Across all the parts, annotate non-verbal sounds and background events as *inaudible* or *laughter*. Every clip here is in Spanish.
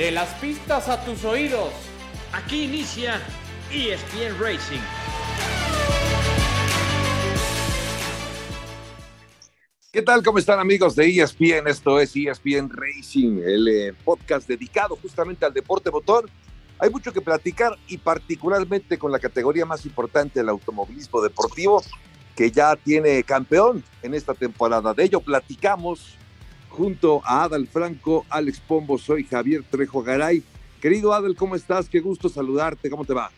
De las pistas a tus oídos. Aquí inicia ESPN Racing. ¿Qué tal? ¿Cómo están amigos de ESPN? Esto es ESPN Racing, el eh, podcast dedicado justamente al deporte motor. Hay mucho que platicar y particularmente con la categoría más importante, el automovilismo deportivo, que ya tiene campeón en esta temporada. De ello platicamos junto a Adal Franco, Alex Pombo, soy Javier Trejo Garay. Querido Adal, ¿cómo estás? Qué gusto saludarte, ¿cómo te va?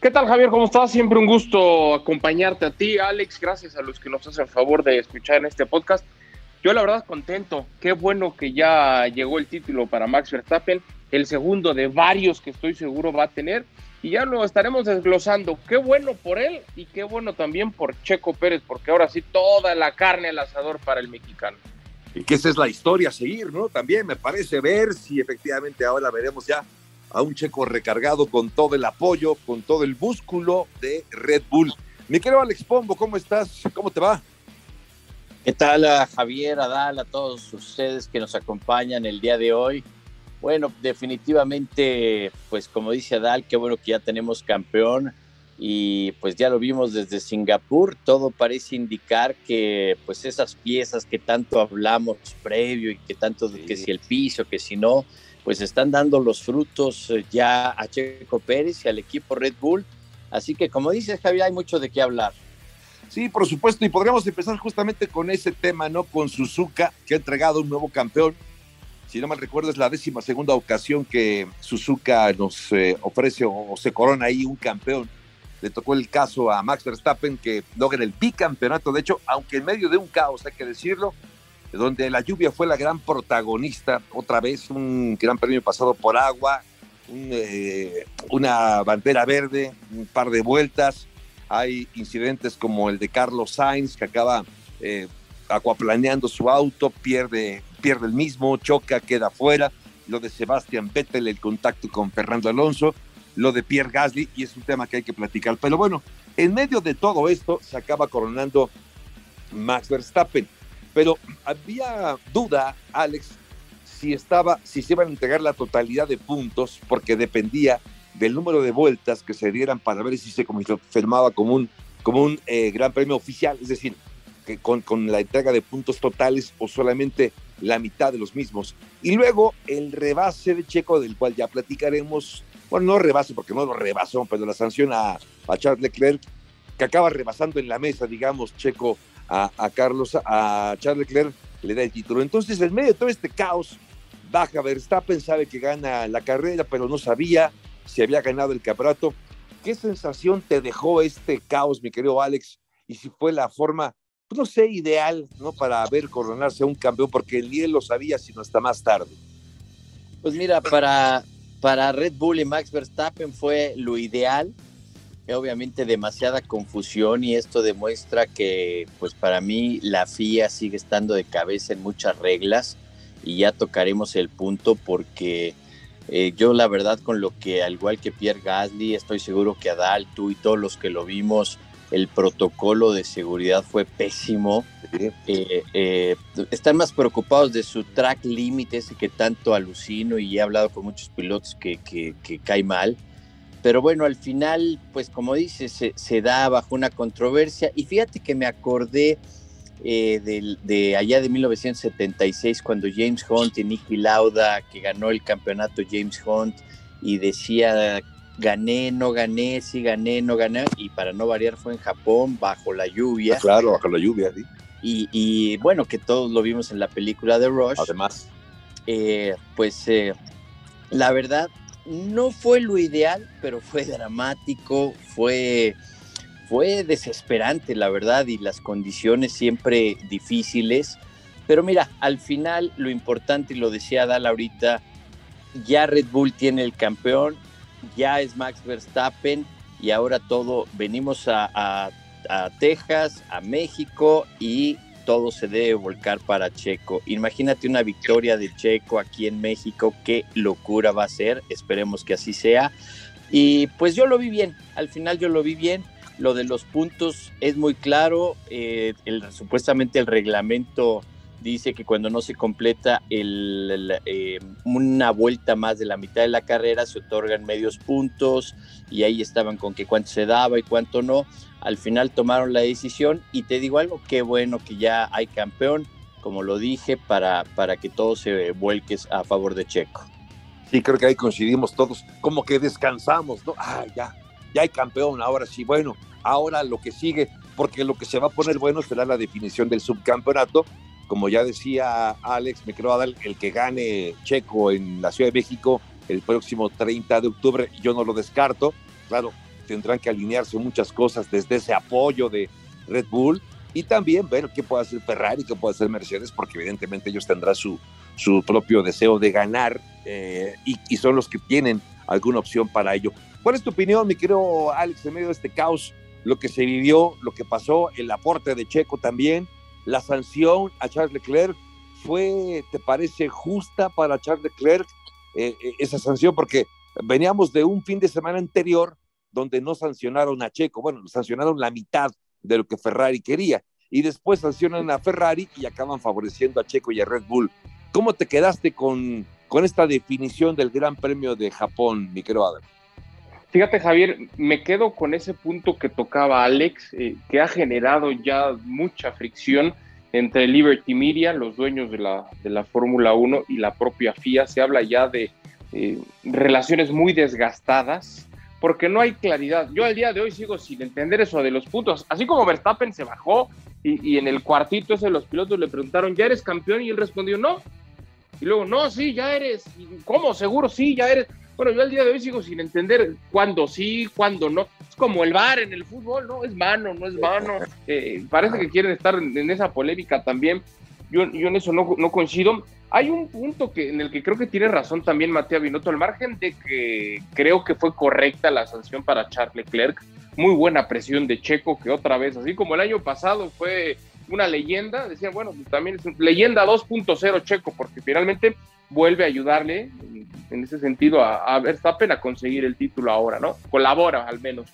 ¿Qué tal, Javier? ¿Cómo estás? Siempre un gusto acompañarte a ti, Alex. Gracias a los que nos hacen favor de escuchar en este podcast. Yo, la verdad, contento. Qué bueno que ya llegó el título para Max Verstappen, el segundo de varios que estoy seguro va a tener. Y ya lo estaremos desglosando. Qué bueno por él y qué bueno también por Checo Pérez, porque ahora sí toda la carne al asador para el mexicano y que esa es la historia a seguir, ¿no? También me parece ver si efectivamente ahora veremos ya a un checo recargado con todo el apoyo, con todo el músculo de Red Bull. Mi querido Alex Pombo, ¿cómo estás? ¿Cómo te va? ¿Qué tal a Javier, Adal, a todos ustedes que nos acompañan el día de hoy? Bueno, definitivamente, pues como dice Adal, qué bueno que ya tenemos campeón y pues ya lo vimos desde Singapur, todo parece indicar que pues esas piezas que tanto hablamos previo y que tanto que si el piso, que si no, pues están dando los frutos eh, ya a Checo Pérez y al equipo Red Bull. Así que como dices Javier, hay mucho de qué hablar. Sí, por supuesto, y podríamos empezar justamente con ese tema, ¿no? Con Suzuka, que ha entregado un nuevo campeón. Si no mal recuerdo, es la décima segunda ocasión que Suzuka nos eh, ofrece o se corona ahí un campeón le tocó el caso a Max Verstappen que logra el bicampeonato, de hecho, aunque en medio de un caos, hay que decirlo, donde la lluvia fue la gran protagonista, otra vez un gran premio pasado por agua, eh, una bandera verde, un par de vueltas, hay incidentes como el de Carlos Sainz que acaba eh, acuaplaneando su auto, pierde, pierde el mismo, choca, queda fuera, lo de Sebastián Vettel, el contacto con Fernando Alonso, lo de Pierre Gasly y es un tema que hay que platicar. Pero bueno, en medio de todo esto se acaba coronando Max Verstappen. Pero había duda, Alex, si estaba, si se iban a entregar la totalidad de puntos, porque dependía del número de vueltas que se dieran para ver si se firmaba como un, como un eh, gran premio oficial, es decir, que con, con la entrega de puntos totales o solamente la mitad de los mismos. Y luego el rebase de Checo, del cual ya platicaremos, bueno, no rebase porque no lo rebasó, pero la sanción a, Charles Leclerc, que acaba rebasando en la mesa, digamos, Checo a, Carlos, a Charles Leclerc, le da el título. Entonces, en medio de todo este caos, baja Verstappen, sabe que gana la carrera, pero no sabía si había ganado el campeonato. ¿Qué sensación te dejó este caos, mi querido Alex? Y si fue la forma, pues no sé, ideal, ¿no? Para ver coronarse a un campeón, porque él lo sabía, sino hasta más tarde. Pues mira, para, para Red Bull y Max Verstappen fue lo ideal. Obviamente demasiada confusión y esto demuestra que pues para mí la FIA sigue estando de cabeza en muchas reglas y ya tocaremos el punto porque eh, yo la verdad con lo que al igual que Pierre Gasly estoy seguro que Adal, tú y todos los que lo vimos el protocolo de seguridad fue pésimo. Eh, eh, están más preocupados de su track límite, ese que tanto alucino y he hablado con muchos pilotos que, que, cae mal. Pero bueno, al final, pues como dices, se, da bajo una controversia. Y fíjate que me acordé eh, de, de, allá de 1976, cuando James Hunt y Nicky Lauda, que ganó el campeonato James Hunt, y decía gané, no gané, sí gané, no gané, y para no variar fue en Japón, bajo la lluvia. Ah, claro, bajo la lluvia, sí. Y, bueno, que todos lo vimos en la película de Rush. Además. Eh, pues eh, la verdad, no fue lo ideal, pero fue dramático, fue, fue desesperante, la verdad, y las condiciones siempre difíciles. Pero mira, al final lo importante, y lo decía Dal ahorita, ya Red Bull tiene el campeón, ya es Max Verstappen y ahora todo, venimos a, Texas, a México y todo se debe volcar para Checo. Imagínate una victoria de Checo aquí en México, qué locura va a ser, esperemos que así sea. Y pues yo lo vi bien, al final yo lo vi bien. Lo de los puntos es muy claro, eh, supuestamente el reglamento dice que cuando no se completa eh, una vuelta más de la mitad de la carrera se otorgan medios puntos y ahí estaban con que cuánto se daba y cuánto no. Al final tomaron la decisión y te digo algo, qué bueno que ya hay campeón, como lo dije, para, para que todo se vuelque a favor de Checo. Sí, creo que ahí coincidimos todos, como que descansamos, ¿no? Ah, ya, ya hay campeón, ahora sí, bueno, ahora lo que sigue, porque lo que se va a poner bueno será la definición del subcampeonato. Como ya decía Alex, me creo dar el que gane Checo en la Ciudad de México el próximo 30 de octubre, yo no lo descarto. Claro, tendrán que alinearse muchas cosas desde ese apoyo de Red Bull y también ver qué puede hacer Ferrari, qué puede hacer Mercedes, porque evidentemente ellos tendrán su, su propio deseo de ganar eh, y, y, son los que tienen alguna opción para ello. ¿Cuál es tu opinión, mi querido Alex, en medio de este caos? Lo que se vivió, lo que pasó, el aporte de Checo también, la sanción a Charles Leclerc, ¿fue, te parece justa para Charles Leclerc eh, eh, esa sanción? Porque veníamos de un fin de semana anterior donde no sancionaron a Checo, bueno, sancionaron la mitad de lo que Ferrari quería. Y después sancionan a Ferrari y acaban favoreciendo a Checo y a Red Bull. ¿Cómo te quedaste con, con esta definición del Gran Premio de Japón, mi querido Adam? Fíjate, Javier, me quedo con ese punto que tocaba Alex, eh, que ha generado ya mucha fricción entre Liberty Media, los dueños de la, de la Fórmula 1 y la propia FIA. Se habla ya de eh, relaciones muy desgastadas porque no hay claridad. Yo al día de hoy sigo sin entender eso de los puntos. Así como Verstappen se bajó y, en el cuartito ese los pilotos le preguntaron, ¿ya eres campeón? Y él respondió, no. Y luego, no, sí, ya eres. ¿Cómo? Seguro, sí, ya eres. Bueno, yo al día de hoy sigo sin entender cuándo sí, cuándo no. Es como el bar en el fútbol, ¿no? Es mano, no es mano. Eh, parece que quieren estar en, esa polémica también. Yo, en eso no, coincido. Hay un punto que, en el que creo que tiene razón también Mateo Binotto, al margen de que creo que fue correcta la sanción para Charles Leclerc, muy buena presión de Checo, que otra vez, así como el año pasado fue una leyenda, decían, bueno, pues también es leyenda 2.0 Checo, porque finalmente vuelve a ayudarle en, ese sentido a, a, Verstappen a conseguir el título ahora, ¿no? Colabora al menos.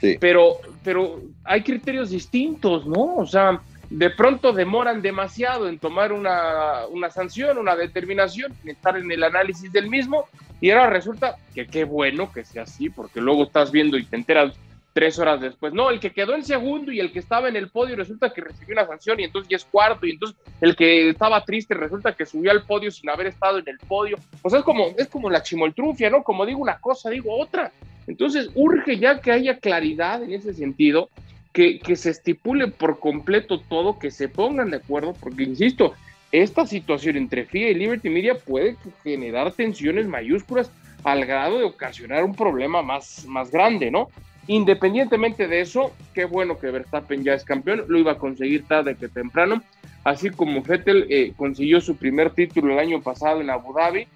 Sí. Pero, pero hay criterios distintos, ¿no? O sea, de pronto demoran demasiado en tomar una, una, sanción, una determinación, en estar en el análisis del mismo, y ahora resulta que qué bueno que sea así, porque luego estás viendo y te enteras tres horas después. No, el que quedó en segundo y el que estaba en el podio resulta que recibió una sanción y entonces ya es cuarto, y entonces el que estaba triste resulta que subió al podio sin haber estado en el podio. O sea, es como, es como la chimoltrufia, ¿no? Como digo una cosa, digo otra. Entonces urge ya que haya claridad en ese sentido que, se estipule por completo todo, que se pongan de acuerdo, porque insisto, esta situación entre FIA y Liberty Media puede generar tensiones mayúsculas al grado de ocasionar un problema más, más grande, ¿no? Independientemente de eso, qué bueno que Verstappen ya es campeón, lo iba a conseguir tarde que temprano, así como Vettel eh, consiguió su primer título el año pasado en Abu Dhabi,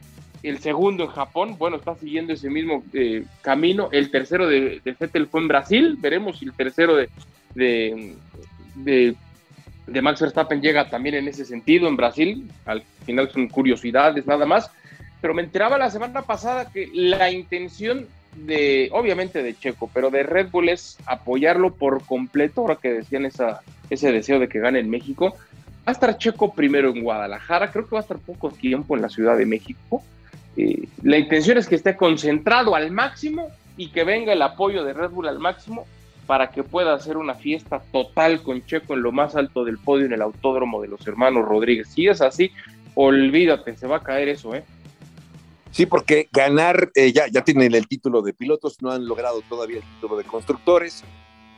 el segundo en Japón, bueno, está siguiendo ese mismo eh, camino. El tercero de, de Vettel fue en Brasil, veremos si el tercero de, de, de, Max Verstappen llega también en ese sentido en Brasil. Al final son curiosidades nada más. Pero me enteraba la semana pasada que la intención de, obviamente de Checo, pero de Red Bull es apoyarlo por completo, ahora que decían esa, ese deseo de que gane en México. Va a estar Checo primero en Guadalajara, creo que va a estar poco tiempo en la Ciudad de México eh, la intención es que esté concentrado al máximo y que venga el apoyo de Red Bull al máximo para que pueda hacer una fiesta total con Checo en lo más alto del podio en el autódromo de los hermanos Rodríguez. Si es así, olvídate, se va a caer eso, ¿eh? Sí, porque ganar, eh, ya, ya tienen el título de pilotos, no han logrado todavía el título de constructores.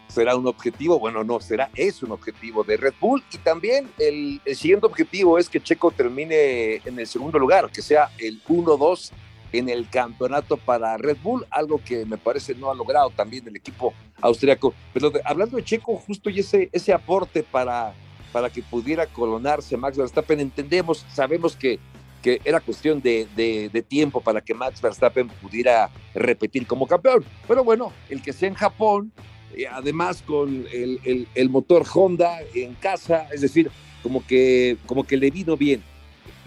Será un objetivo, bueno, no, será, es un objetivo de Red Bull. Y también el, el siguiente objetivo es que Checo termine en el segundo lugar, que sea el 1-2 en el campeonato para Red Bull, algo que me parece no ha logrado también el equipo austriaco. Pero hablando de Checo, justo y ese, ese aporte para, para que pudiera coronarse Max Verstappen, entendemos, sabemos que, que era cuestión de, de, de, tiempo para que Max Verstappen pudiera repetir como campeón. Pero bueno, el que sea en Japón, eh, además con el, el, motor Honda en casa, es decir, como que, como que le vino bien.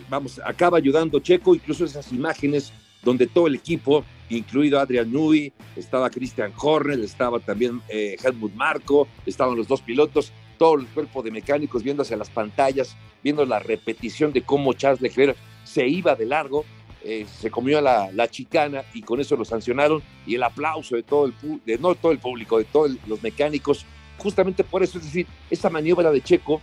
Vamos, acaba ayudando Checo, incluso esas imágenes donde todo el equipo, incluido Adrian Nui, estaba Christian Horner, estaba también eh, Helmut Marco, estaban los dos pilotos, todo el cuerpo de mecánicos viendo hacia las pantallas viendo la repetición de cómo Charles Leclerc se iba de largo, eh, se comió la, la, chicana y con eso lo sancionaron y el aplauso de todo el de no todo el público, de todos los mecánicos, justamente por eso, es decir, esa maniobra de Checo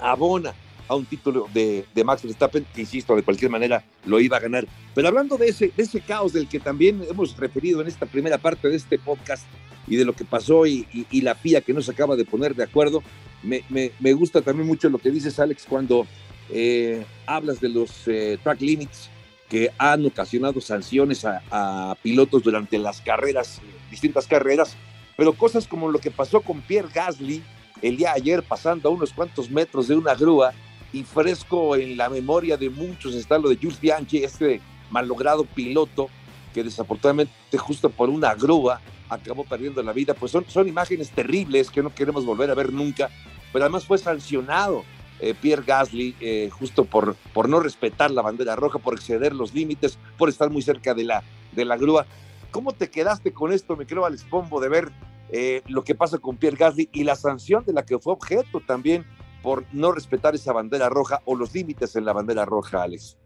abona a un título de, de, Max Verstappen, que insisto, de cualquier manera lo iba a ganar. Pero hablando de ese, de ese caos del que también hemos referido en esta primera parte de este podcast y de lo que pasó y, la FIA que no se acaba de poner de acuerdo, me, me, me gusta también mucho lo que dices, Alex, cuando eh, hablas de los eh, track limits que han ocasionado sanciones a, a, pilotos durante las carreras, distintas carreras, pero cosas como lo que pasó con Pierre Gasly el día ayer pasando a unos cuantos metros de una grúa y fresco en la memoria de muchos está lo de Jules Bianchi, este malogrado piloto que desafortunadamente justo por una grúa acabó perdiendo la vida, pues son, son imágenes terribles que no queremos volver a ver nunca, pero además fue sancionado eh, Pierre Gasly eh, justo por, por no respetar la bandera roja, por exceder los límites, por estar muy cerca de la, de la grúa. ¿Cómo te quedaste con esto, me creo, Alex Pombo, de ver eh, lo que pasa con Pierre Gasly y la sanción de la que fue objeto también por no respetar esa bandera roja o los límites en la bandera roja, Alex?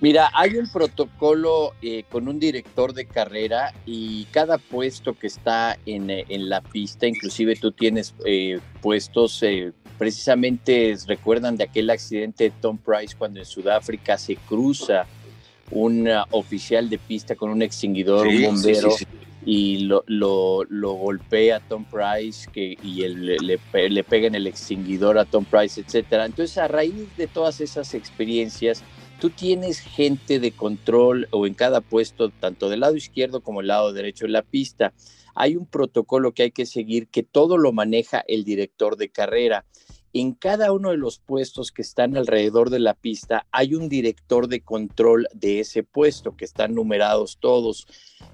Mira, hay un protocolo eh, con un director de carrera y cada puesto que está en, eh, en la pista, inclusive tú tienes eh, puestos, eh, precisamente recuerdan de aquel accidente de Tom Price cuando en Sudáfrica se cruza un uh, oficial de pista con un extinguidor, sí, un bombero. Sí, sí, y lo, lo, lo, golpea a Tom Price que, y él, le, le, le, pega en el extinguidor a Tom Price, etcétera. Entonces, a raíz de todas esas experiencias, tú tienes gente de control o en cada puesto, tanto del lado izquierdo como del lado derecho de la pista. Hay un protocolo que hay que seguir que todo lo maneja el director de carrera. En cada uno de los puestos que están alrededor de la pista hay un director de control de ese puesto, que están numerados todos.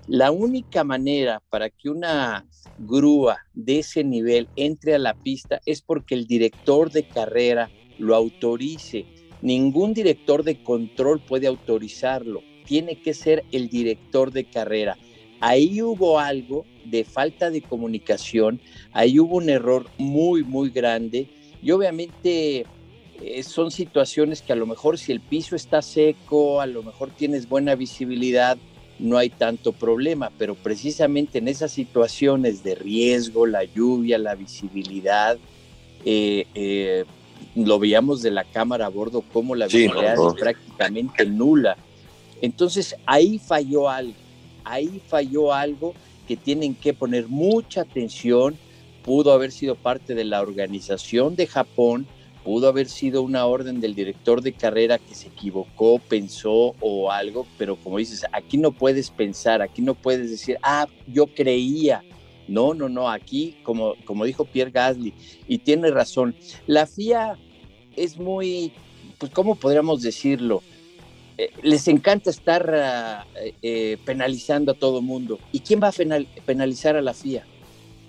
La única manera para que una grúa de ese nivel entre a la pista es porque el director de carrera lo autorice. Ningún director de control puede autorizarlo. Tiene que ser el director de carrera. Ahí hubo algo de falta de comunicación, ahí hubo un error muy, muy grande y obviamente eh, son situaciones que a lo mejor si el piso está seco, a lo mejor tienes buena visibilidad, no hay tanto problema, pero precisamente en esas situaciones de riesgo, la lluvia, la visibilidad, eh, eh, lo veíamos de la cámara a bordo como la visibilidad sí, no, no. es prácticamente nula. Entonces ahí falló algo, ahí falló algo que tienen que poner mucha atención pudo haber sido parte de la organización de Japón, pudo haber sido una orden del director de carrera que se equivocó, pensó o algo, pero como dices, aquí no puedes pensar, aquí no puedes decir, ah, yo creía. No, no, no, aquí, como, como dijo Pierre Gasly, y tiene razón, la FIA es muy, pues, ¿cómo podríamos decirlo? Eh, les encanta estar uh, eh, penalizando a todo mundo. ¿Y quién va a penalizar a la FIA?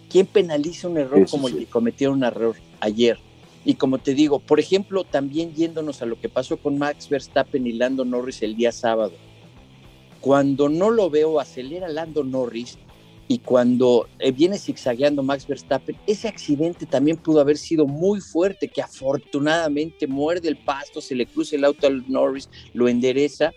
¿Quién penaliza un error Eso como sí. el que cometieron un error ayer? Y como te digo, por ejemplo, también yéndonos a lo que pasó con Max Verstappen y Lando Norris el día sábado. Cuando no lo veo, acelera Lando Norris y cuando eh, viene zigzagueando Max Verstappen, ese accidente también pudo haber sido muy fuerte, que afortunadamente muerde el pasto, se le cruza el auto al Norris, lo endereza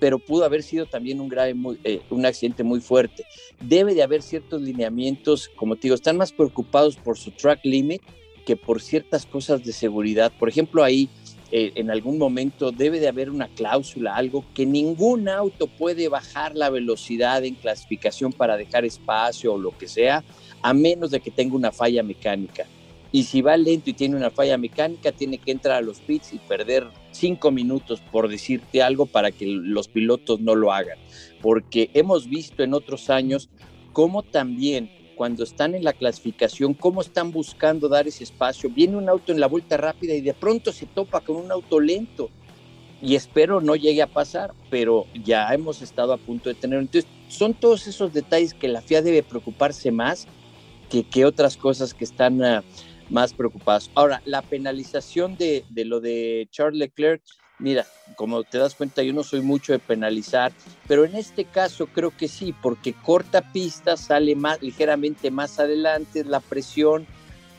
pero pudo haber sido también un grave, muy, eh, un accidente muy fuerte. Debe de haber ciertos lineamientos, como te digo, están más preocupados por su track limit que por ciertas cosas de seguridad. Por ejemplo, ahí eh, en algún momento debe de haber una cláusula, algo que ningún auto puede bajar la velocidad en clasificación para dejar espacio o lo que sea, a menos de que tenga una falla mecánica. Y si va lento y tiene una falla mecánica, tiene que entrar a los pits y perder cinco minutos, por decirte algo, para que los pilotos no lo hagan. Porque hemos visto en otros años cómo también cuando están en la clasificación, cómo están buscando dar ese espacio. Viene un auto en la vuelta rápida y de pronto se topa con un auto lento. Y espero no llegue a pasar, pero ya hemos estado a punto de tener. Entonces, son todos esos detalles que la FIA debe preocuparse más que, que otras cosas que están uh, más preocupados. Ahora, la penalización de, de, lo de Charles Leclerc, mira, como te das cuenta, yo no soy mucho de penalizar, pero en este caso creo que sí, porque corta pista, sale más, ligeramente más adelante, la presión,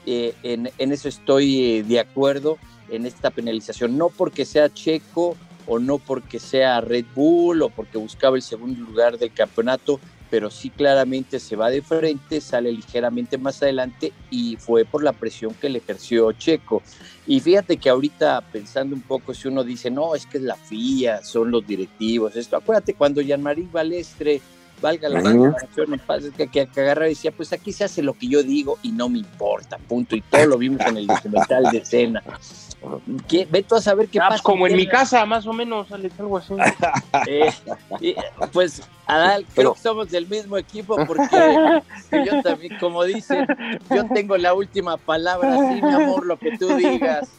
eh, en, eso estoy eh, de acuerdo. en esta penalización, no porque sea Checo o no porque sea Red Bull o porque buscaba el segundo lugar del campeonato, pero sí claramente se va de frente, sale ligeramente más adelante y fue por la presión que le ejerció Checo. Y fíjate que ahorita pensando un poco, si uno dice, no, es que es la FIA, son los directivos, esto, acuérdate cuando Jean-Marie Balestre, valga la comparación, que, que, que agarraba y decía, pues aquí se hace lo que yo digo y no me importa, punto. Y todo lo vimos en el documental de escena. ¿Qué? Ve tú a saber qué ah, pues pasa. Como en mi casa, más o menos, algo así. *laughs* Eh, pues, Adal, creo que somos del mismo equipo *laughs* porque yo también, como dicen, yo tengo la última palabra, sí, mi amor, lo que tú digas.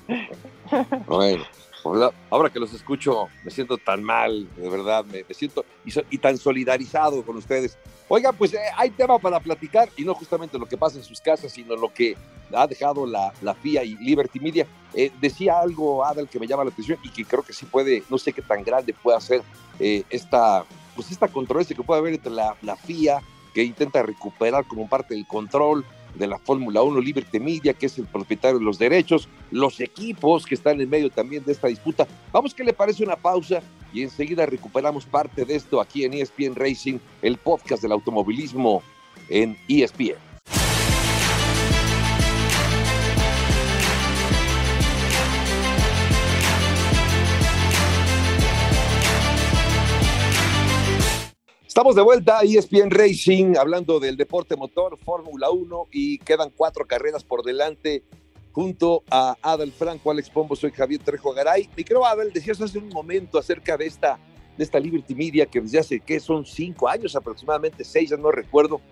Bueno. Ahora que los escucho, me siento tan mal, de verdad, me, siento y, tan solidarizado con ustedes. Oigan, pues eh, hay tema para platicar y no justamente lo que pasa en sus casas, sino lo que ha dejado la, FIA y Liberty Media. Eh, decía algo, Adel, que me llama la atención y que creo que sí puede, no sé qué tan grande puede ser eh, esta, pues esta controversia que puede haber entre la, la FIA, que intenta recuperar como parte del control, de la Fórmula 1, Liberty Media, que es el propietario de los derechos, los equipos que están en medio también de esta disputa. Vamos, que le parece una pausa? Y enseguida recuperamos parte de esto aquí en ESPN Racing, el podcast del automovilismo en ESPN. Estamos de vuelta, ESPN Racing, hablando del deporte motor, Fórmula 1, y quedan cuatro carreras por delante junto a Adel Franco, Alex Pombo, soy Javier Trejo Garay. Y creo, Adel, decías hace un momento acerca de esta, de esta Liberty Media que desde hace, ¿qué? Son cinco años aproximadamente, seis, ya no recuerdo,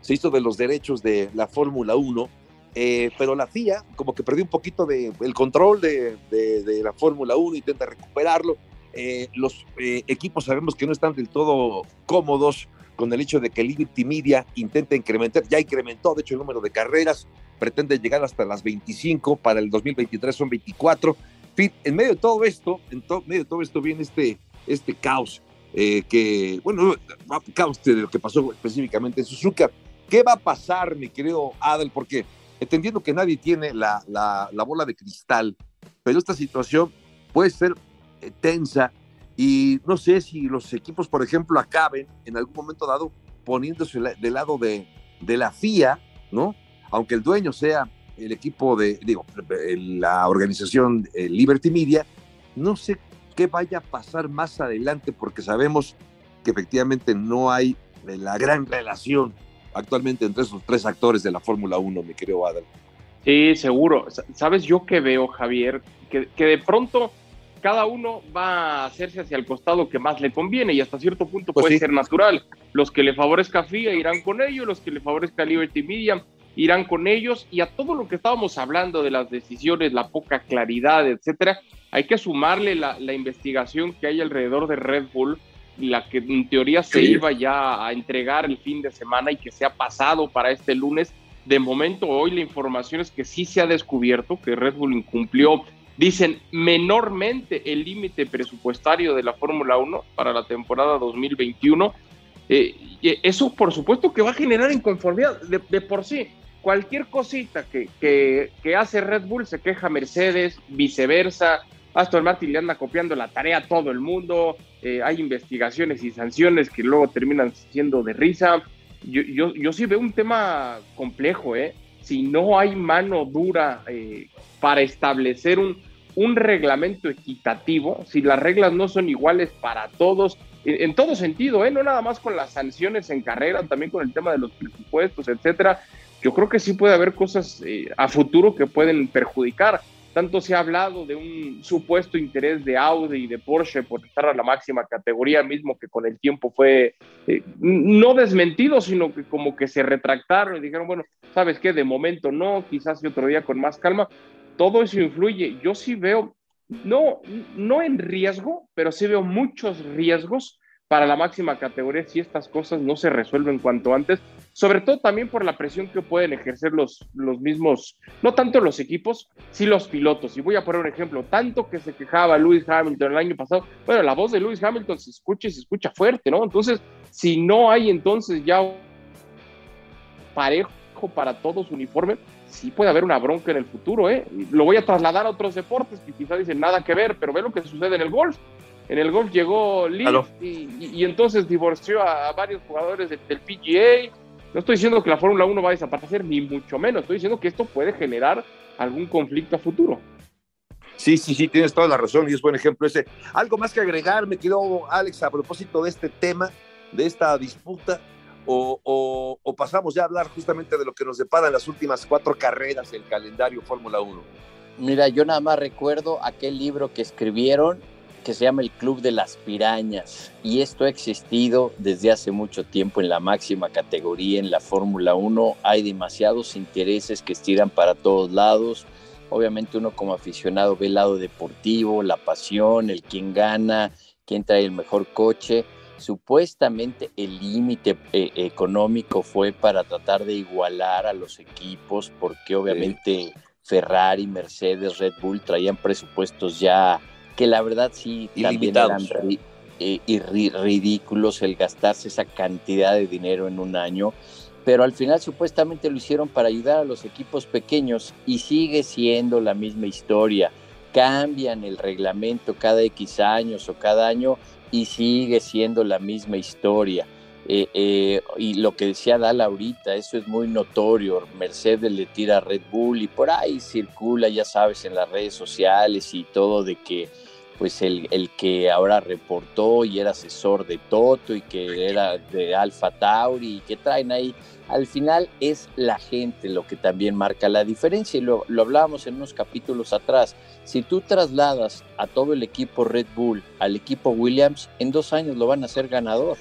se hizo de los derechos de la Fórmula 1, eh, pero la FIA como que perdió un poquito de, el control de, de, de la Fórmula 1, intenta recuperarlo eh, los eh, equipos sabemos que no están del todo cómodos con el hecho de que Liberty Media intenta incrementar, ya incrementó de hecho el número de carreras, pretende llegar hasta las 25, para el 2023 son 24. En medio de todo esto, en medio de todo esto viene este, este caos, eh, que, bueno, caos de lo que pasó específicamente en Suzuka. ¿Qué va a pasar, mi querido Adel? Porque entendiendo que nadie tiene la, la, la bola de cristal, pero esta situación puede ser tensa y no sé si los equipos, por ejemplo, acaben en algún momento dado poniéndose del lado de, de la FIA, ¿no? Aunque el dueño sea el equipo de, digo, la organización eh, Liberty Media, no sé qué vaya a pasar más adelante porque sabemos que efectivamente no hay la gran relación actualmente entre esos tres actores de la Fórmula 1, mi querido Adal. Sí, seguro. Sabes yo que veo, Javier, que, que de pronto cada uno va a hacerse hacia el costado que más le conviene y hasta cierto punto pues puede ser natural. Los que le favorezca FIA irán con ellos, los que le favorezca Liberty Media irán con ellos y a todo lo que estábamos hablando de las decisiones, la poca claridad, etcétera, hay que sumarle la, investigación que hay alrededor de Red Bull, la que en teoría se iba ya a entregar el fin de semana y que se ha pasado para este lunes. De momento, hoy la información es que sí se ha descubierto que Red Bull incumplió dicen menormente el límite presupuestario de la Fórmula 1 para la temporada 2021. Eh, eso por supuesto que va a generar inconformidad de, por sí. Cualquier cosita que, que, hace Red Bull se queja Mercedes, viceversa. Aston Martin le anda copiando la tarea a todo el mundo. Eh, hay investigaciones y sanciones que luego terminan siendo de risa. Yo, yo, yo sí veo un tema complejo, ¿eh? Si no hay mano dura eh, para establecer un, un reglamento equitativo, si las reglas no son iguales para todos, en, todo sentido, ¿eh? no nada más con las sanciones en carrera, también con el tema de los presupuestos, etcétera, yo creo que sí puede haber cosas eh, a futuro que pueden perjudicar. Tanto se ha hablado de un supuesto interés de Audi y de Porsche por estar a la máxima categoría, mismo que con el tiempo fue eh, no desmentido, sino que como que se retractaron y dijeron, bueno, ¿sabes qué? De momento no, quizás otro día con más calma todo eso influye. Yo sí veo, no, no en riesgo, pero sí veo muchos riesgos para la máxima categoría si estas cosas no se resuelven cuanto antes, sobre todo también por la presión que pueden ejercer los, los mismos, no tanto los equipos, sí los pilotos. Y voy a poner un ejemplo, tanto que se quejaba Lewis Hamilton el año pasado, bueno, la voz de Lewis Hamilton se escucha y se escucha fuerte, ¿no? Entonces, si no hay entonces ya parejo para todos uniforme, sí puede haber una bronca en el futuro, ¿eh? Lo voy a trasladar a otros deportes que quizás dicen nada que ver, pero ve lo que sucede en el golf. En el golf llegó Lee y, entonces divorció a, varios jugadores del PGA. No estoy diciendo que la Fórmula 1 va a desaparecer, ni mucho menos. Estoy diciendo que esto puede generar algún conflicto a futuro. Sí, sí, sí, tienes toda la razón y es buen ejemplo ese. Algo más que agregar, me quedó Alex a propósito de este tema, de esta disputa, o, pasamos ya a hablar justamente de lo que nos depara en las últimas cuatro carreras del calendario Fórmula 1. Mira, yo nada más recuerdo aquel libro que escribieron que se llama El Club de las Pirañas y esto ha existido desde hace mucho tiempo en la máxima categoría en la Fórmula 1. Hay demasiados intereses que estiran para todos lados Obviamente uno como aficionado ve el lado deportivo, la pasión, el quién gana, quién trae el mejor coche. Supuestamente el límite eh, económico fue para tratar de igualar a los equipos, porque obviamente Ferrari, Mercedes, Red Bull traían presupuestos ya que la verdad sí también eran eh, ridículos el gastarse esa cantidad de dinero en un año pero al final supuestamente lo hicieron para ayudar a los equipos pequeños y sigue siendo la misma historia. Cambian el reglamento cada X años o cada año y sigue siendo la misma historia. Eh, eh, y lo que decía Dal ahorita, eso es muy notorio. Mercedes le tira a Red Bull y por ahí circula, ya sabes, en las redes sociales y todo de que pues el, el, que ahora reportó y era asesor de Toto y que era de Alfa Tauri y que traen ahí al final es la gente lo que también marca la diferencia y lo, hablábamos en unos capítulos atrás. Si tú trasladas a todo el equipo Red Bull al equipo Williams, en dos años lo van a hacer ganador.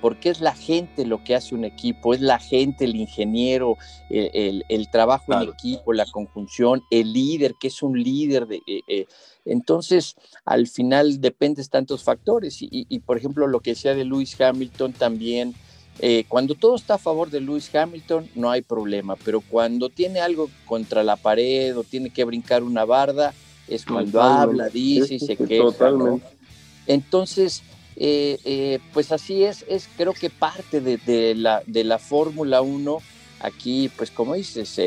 Porque es la gente lo que hace un equipo, es la gente, el ingeniero, el, trabajo en equipo, la conjunción, el líder, que es un líder. De, eh, eh. entonces, al final depende de tantos factores. Y, y, por ejemplo, lo que decía de Lewis Hamilton también, eh, cuando todo está a favor de Lewis Hamilton, no hay problema, pero cuando tiene algo contra la pared o tiene que brincar una barda, es cuando habla, dice y se queja. Entonces, eh, eh, pues así es, es creo que parte de, la, de la Fórmula 1, aquí, pues como dices,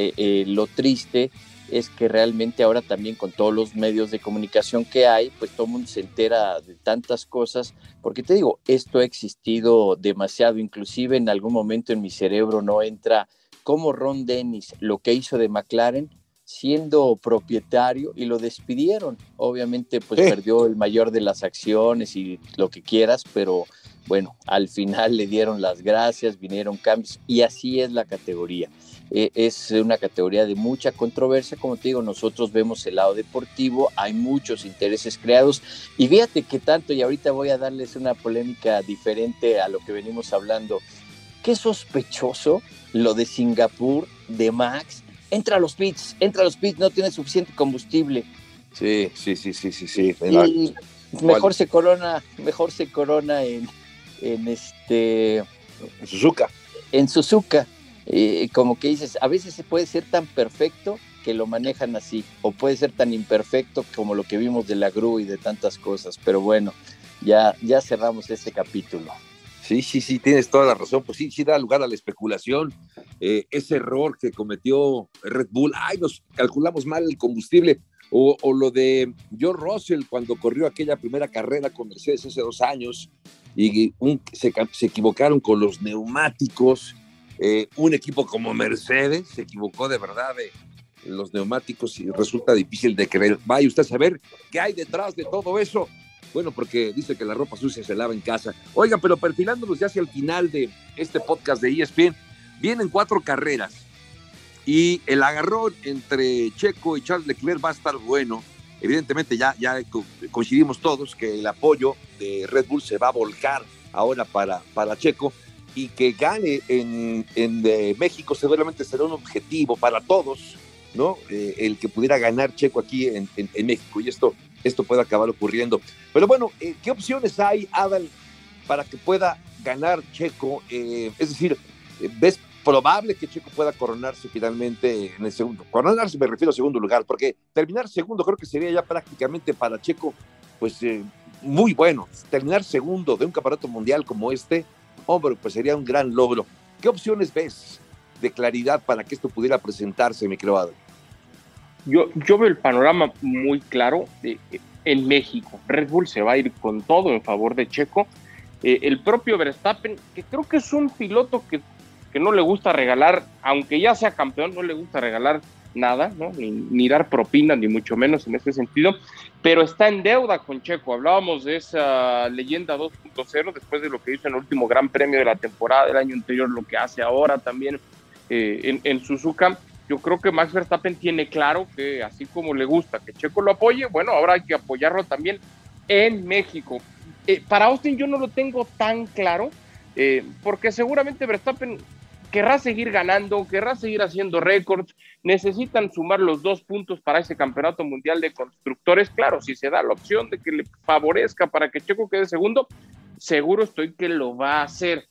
lo triste es que realmente ahora también con todos los medios de comunicación que hay, pues todo el mundo se entera de tantas cosas, porque te digo, esto ha existido demasiado, inclusive en algún momento en mi cerebro no entra como Ron Dennis, lo que hizo de McLaren, siendo propietario y lo despidieron. Obviamente, pues perdió el mayor de las acciones y lo que quieras, pero bueno, al final le dieron las gracias, vinieron cambios y así es la categoría. Eh, es una categoría de mucha controversia, como te digo, nosotros vemos el lado deportivo, hay muchos intereses creados y fíjate que tanto, y ahorita voy a darles una polémica diferente a lo que venimos hablando, qué sospechoso lo de Singapur, de Max, entra a los pits, entra a los pits, no tiene suficiente combustible. Sí, sí, sí, sí, sí, sí. mejor se corona, mejor se corona en, en este... En Suzuka. En Suzuka eh, como que dices, a veces puede ser tan perfecto que lo manejan así, o puede ser tan imperfecto como lo que vimos de la grúa y de tantas cosas, pero bueno, ya, ya cerramos este capítulo. Sí, sí, sí, tienes toda la razón, pues sí, sí da lugar a la especulación, eh, ese error que cometió Red Bull, ay, nos calculamos mal el combustible, o, lo de John Russell cuando corrió aquella primera carrera con Mercedes hace dos años y se, se equivocaron con los neumáticos, eh, un equipo como Mercedes se equivocó de verdad de los neumáticos y resulta difícil de creer. Vaya usted a saber qué hay detrás de todo eso. Bueno, porque dice que la ropa sucia se lava en casa. Oiga, pero perfilándonos ya hacia el final de este podcast de ESPN, vienen cuatro carreras y el agarrón entre Checo y Charles Leclerc va a estar bueno. Evidentemente ya, ya coincidimos todos que el apoyo de Red Bull se va a volcar ahora para, para Checo y que gane en, en eh, México seguramente será un objetivo para todos, ¿no? Eh, el que pudiera ganar Checo aquí en, en, México y esto, esto puede acabar ocurriendo. Pero bueno, eh, ¿qué opciones hay, Adal, para que pueda ganar Checo? es decir, ¿ves probable que Checo pueda coronarse finalmente en el segundo? Coronarse me refiero a segundo lugar, porque terminar segundo creo que sería ya prácticamente para Checo, pues muy bueno. Terminar segundo de un campeonato mundial como este, hombre, pues sería un gran logro. ¿Qué opciones ves de claridad para que esto pudiera presentarse, mi creo Yo, yo veo el panorama muy claro de, en México. Red Bull se va a ir con todo en favor de Checo. Eh, el propio Verstappen, que creo que es un piloto que, que, no le gusta regalar, aunque ya sea campeón, no le gusta regalar nada, ¿no? ni, dar propina, ni mucho menos en ese sentido, pero está en deuda con Checo. Hablábamos de esa leyenda 2.0 después de lo que hizo en el último Gran Premio de la temporada del año anterior, lo que hace ahora también eh, en, en Suzuka yo creo que Max Verstappen tiene claro que así como le gusta que Checo lo apoye, bueno, ahora hay que apoyarlo también en México. Eh, para Austin yo no lo tengo tan claro, eh, porque seguramente Verstappen querrá seguir ganando, querrá seguir haciendo récords, necesitan sumar los dos puntos para ese campeonato mundial de constructores. Claro, si se da la opción de que le favorezca para que Checo quede segundo, seguro estoy que lo va a hacer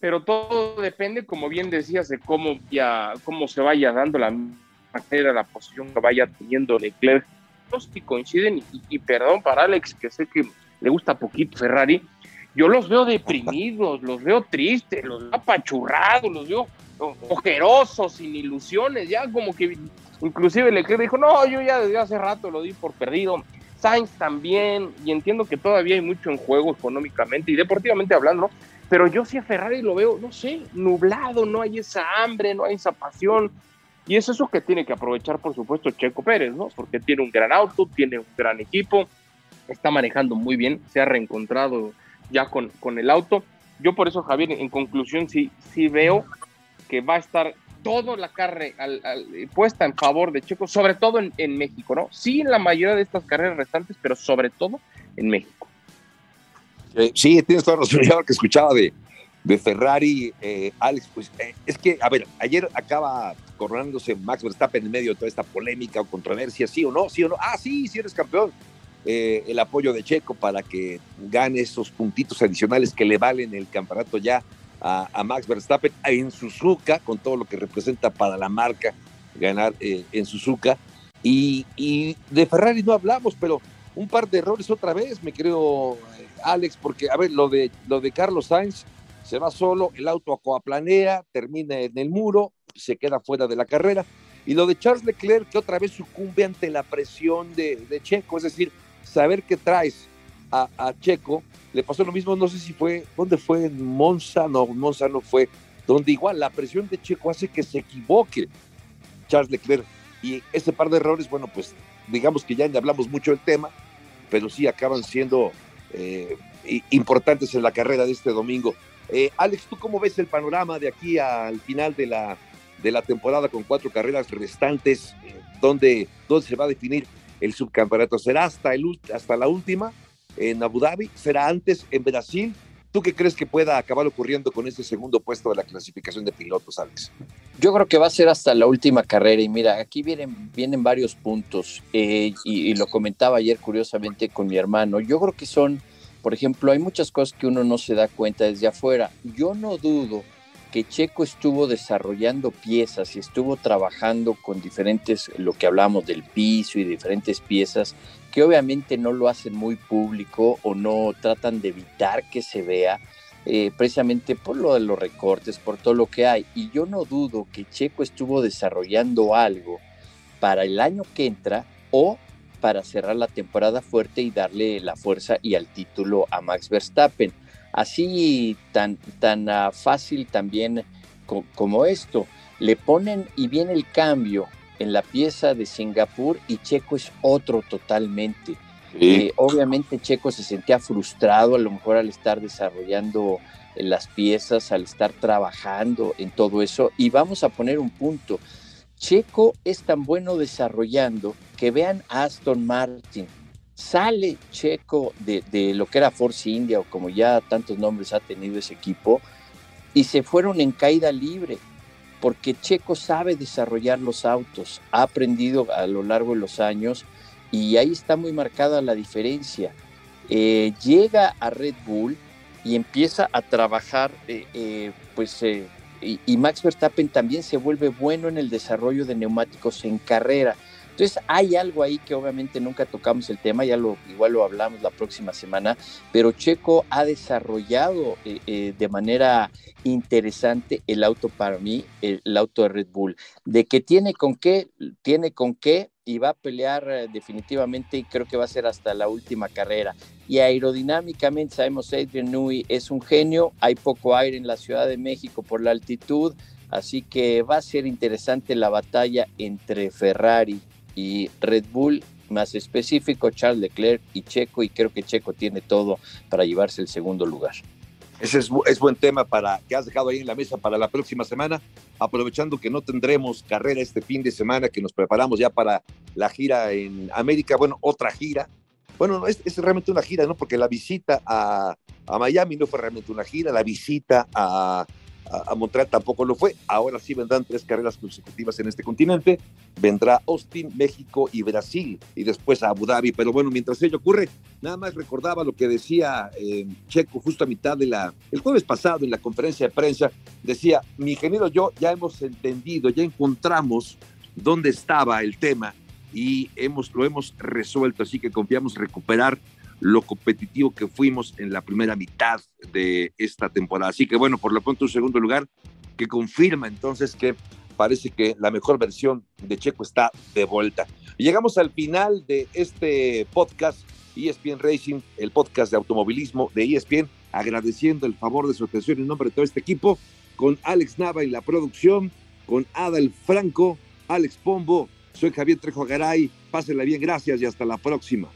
pero todo depende, como bien decías, de cómo, ya, cómo se vaya dando la manera, la posición que vaya teniendo Leclerc. Y coinciden, y, perdón para Alex, que sé que le gusta poquito Ferrari, yo los veo deprimidos, los veo tristes, los veo apachurrados, los veo ojerosos, sin ilusiones, ya como que inclusive Leclerc dijo, no, yo ya desde hace rato lo di por perdido. Sainz también, y entiendo que todavía hay mucho en juego económicamente y deportivamente hablando, pero yo sí a Ferrari lo veo, no sé, nublado, no hay esa hambre, no hay esa pasión. Y es eso que tiene que aprovechar, por supuesto, Checo Pérez, ¿no? Porque tiene un gran auto, tiene un gran equipo, está manejando muy bien, se ha reencontrado ya con, con el auto. Yo por eso, Javier, en conclusión, sí, sí veo que va a estar toda la carne puesta en favor de Checo, sobre todo en, México, ¿no? Sí en la mayoría de estas carreras restantes, pero sobre todo en México. Eh, sí, tienes toda la razón. *laughs* Ya que escuchaba de, de Ferrari, eh, Alex, pues eh, es que, a ver, ayer acaba coronándose Max Verstappen en medio de toda esta polémica o controversia, sí o no, sí o no. Ah, sí, sí eres campeón. El apoyo de Checo para que gane esos puntitos adicionales que le valen el campeonato ya a, Max Verstappen en Suzuka, con todo lo que representa para la marca ganar en Suzuka. Y, de Ferrari no hablamos, pero un par de errores otra vez, me creo, Alex, porque, a ver, lo de, lo de Carlos Sainz, se va solo, el auto acoaplanea, termina en el muro, se queda fuera de la carrera. Y lo de Charles Leclerc, que otra vez sucumbe ante la presión de Checo, es decir, saber que traes a, Checo, le pasó lo mismo, no sé si fue, ¿dónde fue? En Monza, no, Monza no fue, donde igual la presión de Checo hace que se equivoque Charles Leclerc. Y ese par de errores, bueno, pues digamos que ya hablamos mucho del tema, pero sí acaban siendo eh, importantes en la carrera de este domingo. Eh, Alex, ¿tú cómo ves el panorama de aquí al final de la, de la temporada con cuatro carreras restantes? Eh, ¿dónde, ¿Dónde se va a definir el subcampeonato? ¿Será hasta, el, hasta la última en Abu Dhabi? ¿Será antes en Brasil? ¿Tú qué crees que pueda acabar ocurriendo con este segundo puesto de la clasificación de pilotos, Alex? Yo creo que va a ser hasta la última carrera y mira, aquí vienen, vienen varios puntos eh, y, y, lo comentaba ayer curiosamente con mi hermano. Yo creo que son, por ejemplo, hay muchas cosas que uno no se da cuenta desde afuera. Yo no dudo que Checo estuvo desarrollando piezas y estuvo trabajando con diferentes, lo que hablamos del piso y diferentes piezas que obviamente no lo hacen muy público o no tratan de evitar que se vea, eh, precisamente por lo de los recortes, por todo lo que hay. Y yo no dudo que Checo estuvo desarrollando algo para el año que entra o para cerrar la temporada fuerte y darle la fuerza y al título a Max Verstappen. Así tan, tan uh, fácil también co como esto. Le ponen y viene el cambio en la pieza de Singapur y Checo es otro totalmente. Sí. Eh, obviamente Checo se sentía frustrado a lo mejor al estar desarrollando las piezas, al estar trabajando en todo eso. Y vamos a poner un punto. Checo es tan bueno desarrollando que vean a Aston Martin. Sale Checo de, de lo que era Force India o como ya tantos nombres ha tenido ese equipo y se fueron en caída libre porque Checo sabe desarrollar los autos, ha aprendido a lo largo de los años y ahí está muy marcada la diferencia. Eh, llega a Red Bull y empieza a trabajar, eh, eh, pues, y, y, Max Verstappen también se vuelve bueno en el desarrollo de neumáticos en carrera. Entonces hay algo ahí que obviamente nunca tocamos el tema, ya lo igual lo hablamos la próxima semana, pero Checo ha desarrollado eh, eh, de manera interesante el auto para mí, el, auto de Red Bull, de que tiene con qué, tiene con qué y va a pelear eh, definitivamente y creo que va a ser hasta la última carrera. Y aerodinámicamente sabemos Adrian Newey es un genio, hay poco aire en la Ciudad de México por la altitud, así que va a ser interesante la batalla entre Ferrari y Red Bull, más específico Charles Leclerc y Checo, y creo que Checo tiene todo para llevarse el segundo lugar. Ese es, buen tema para que has dejado ahí en la mesa para la próxima semana, aprovechando que no tendremos carrera este fin de semana, que nos preparamos ya para la gira en América, bueno, otra gira. Bueno, es, es realmente una gira, ¿no? Porque la visita a, a Miami no fue realmente una gira, la visita a, a, Montreal tampoco lo fue. Ahora sí vendrán tres carreras consecutivas en este continente. Vendrá Austin, México y Brasil y después a Abu Dhabi. Pero bueno, mientras ello ocurre, nada más recordaba lo que decía eh, Checo justo a mitad de la, el jueves pasado en la conferencia de prensa. Decía, mi ingeniero yo ya hemos entendido, ya encontramos dónde estaba el tema y hemos, lo hemos resuelto. Así que confiamos recuperar lo competitivo que fuimos en la primera mitad de esta temporada. Así que bueno, por lo pronto un segundo lugar que confirma entonces que parece que la mejor versión de Checo está de vuelta. Llegamos al final de este podcast ESPN Racing, el podcast de automovilismo de ESPN, agradeciendo el favor de su atención en nombre de todo este equipo, con Alex Nava y la producción, con Adal Franco, Alex Pombo, soy Javier Trejo Garay, pásenla bien, gracias y hasta la próxima.